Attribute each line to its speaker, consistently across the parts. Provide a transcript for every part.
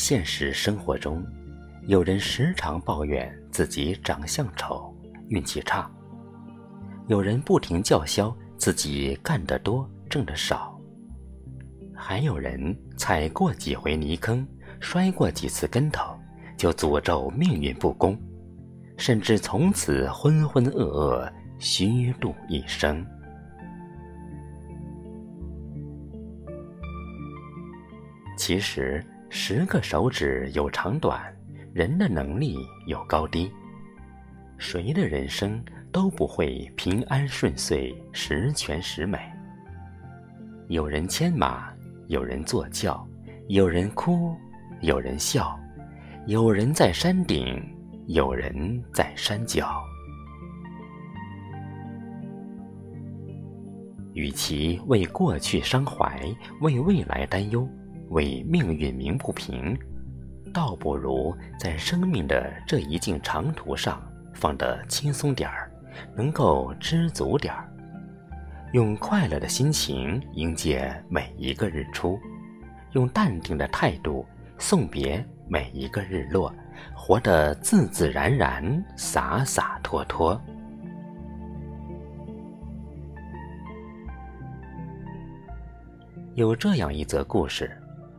Speaker 1: 现实生活中，有人时常抱怨自己长相丑、运气差；有人不停叫嚣自己干得多、挣得少；还有人踩过几回泥坑、摔过几次跟头，就诅咒命运不公，甚至从此浑浑噩噩、虚度一生。其实，十个手指有长短，人的能力有高低，谁的人生都不会平安顺遂、十全十美。有人牵马，有人坐轿，有人哭，有人笑，有人在山顶，有人在山脚。与其为过去伤怀，为未来担忧。为命运鸣不平，倒不如在生命的这一径长途上放得轻松点儿，能够知足点儿，用快乐的心情迎接每一个日出，用淡定的态度送别每一个日落，活得自自然然、洒洒脱脱。有这样一则故事。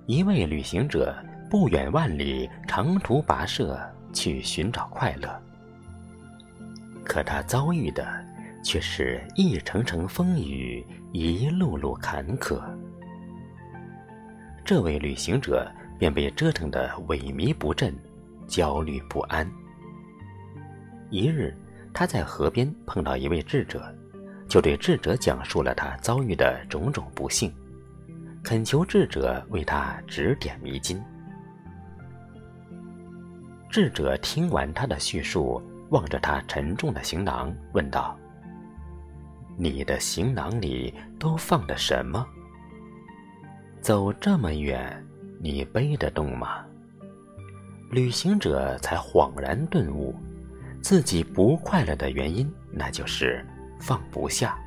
Speaker 1: 一位旅行者不远万里长途跋涉去寻找快乐，可他遭遇的却是一程程风雨，一路路坎坷。这位旅行者便被折腾得萎靡不振，焦虑不安。一日，他在河边碰到一位智者，就对智者讲述了他遭遇的种种不幸。恳求智者为他指点迷津。智者听完他的叙述，望着他沉重的行囊，问道：“你的行囊里都放的什么？走这么远，你背得动吗？”旅行者才恍然顿悟，自己不快乐的原因，那就是放不下。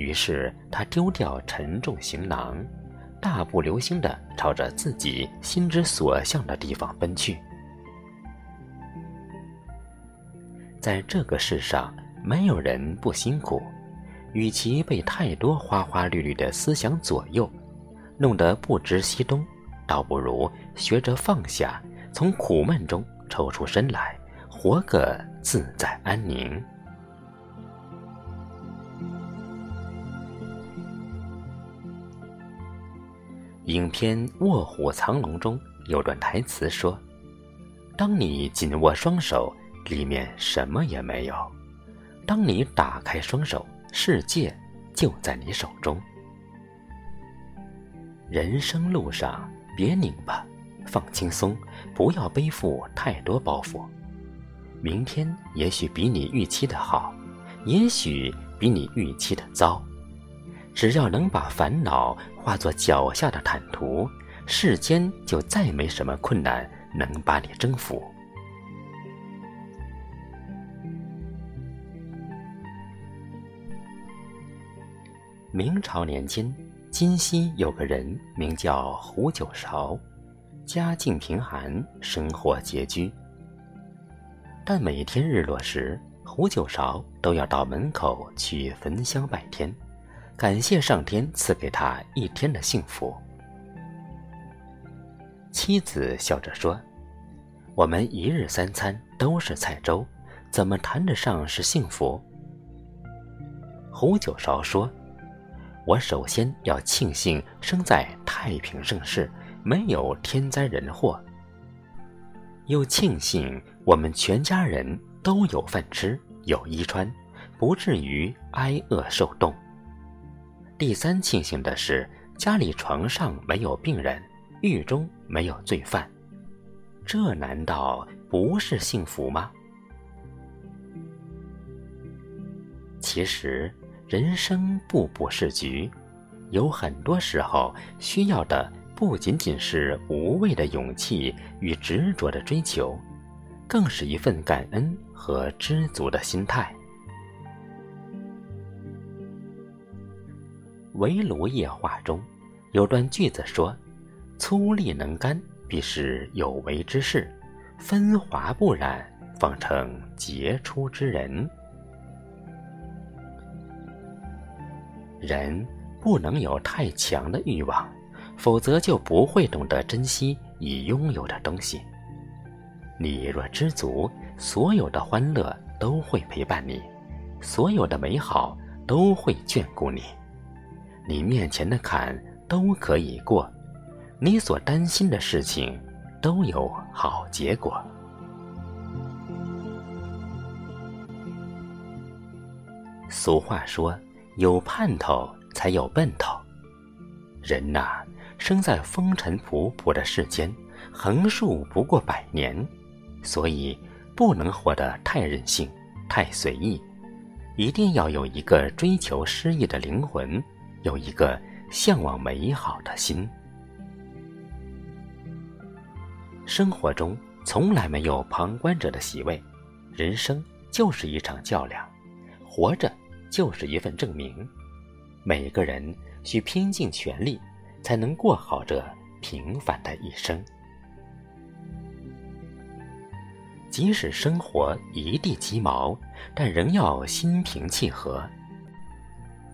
Speaker 1: 于是他丢掉沉重行囊，大步流星地朝着自己心之所向的地方奔去。在这个世上，没有人不辛苦，与其被太多花花绿绿的思想左右，弄得不知西东，倒不如学着放下，从苦闷中抽出身来，活个自在安宁。影片《卧虎藏龙》中有段台词说：“当你紧握双手，里面什么也没有；当你打开双手，世界就在你手中。”人生路上，别拧巴，放轻松，不要背负太多包袱。明天也许比你预期的好，也许比你预期的糟。只要能把烦恼化作脚下的坦途，世间就再没什么困难能把你征服。明朝年间，金溪有个人名叫胡九韶，家境贫寒，生活拮据。但每天日落时，胡九韶都要到门口去焚香拜天。感谢上天赐给他一天的幸福。妻子笑着说：“我们一日三餐都是菜粥，怎么谈得上是幸福？”胡九韶说：“我首先要庆幸生在太平盛世，没有天灾人祸；又庆幸我们全家人都有饭吃、有衣穿，不至于挨饿受冻。”第三庆幸的是，家里床上没有病人，狱中没有罪犯，这难道不是幸福吗？其实，人生步步是局，有很多时候需要的不仅仅是无畏的勇气与执着的追求，更是一份感恩和知足的心态。《围炉夜话》中有段句子说：“粗粝能干，必是有为之士；分华不染，方成杰出之人。人不能有太强的欲望，否则就不会懂得珍惜已拥有的东西。你若知足，所有的欢乐都会陪伴你，所有的美好都会眷顾你。你面前的坎都可以过，你所担心的事情都有好结果。俗话说。有盼头才有奔头。人呐，生在风尘仆仆的世间，横竖不过百年，所以不能活得太任性、太随意，一定要有一个追求诗意的灵魂，有一个向往美好的心。生活中从来没有旁观者的席位，人生就是一场较量，活着。就是一份证明，每个人需拼尽全力，才能过好这平凡的一生。即使生活一地鸡毛，但仍要心平气和；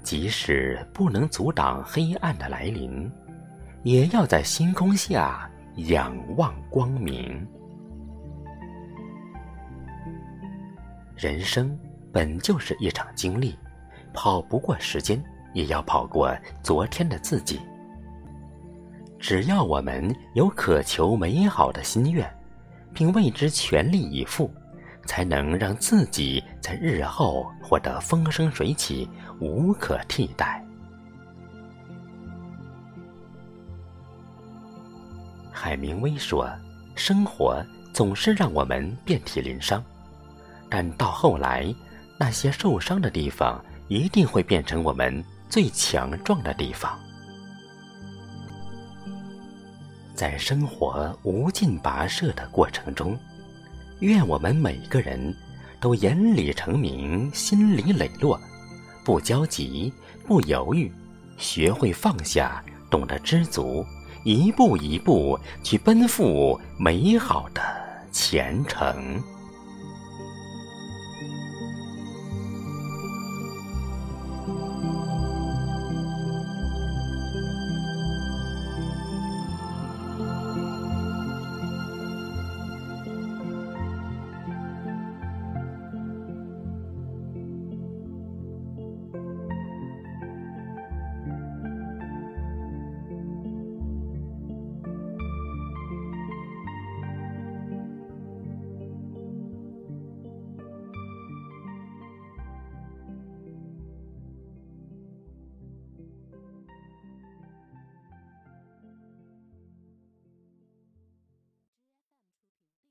Speaker 1: 即使不能阻挡黑暗的来临，也要在星空下仰望光明。人生本就是一场经历。跑不过时间，也要跑过昨天的自己。只要我们有渴求美好的心愿，并为之全力以赴，才能让自己在日后活得风生水起、无可替代。海明威说：“生活总是让我们遍体鳞伤，但到后来，那些受伤的地方。”一定会变成我们最强壮的地方。在生活无尽跋涉的过程中，愿我们每个人都眼里澄明，心里磊落，不焦急，不犹豫，学会放下，懂得知足，一步一步去奔赴美好的前程。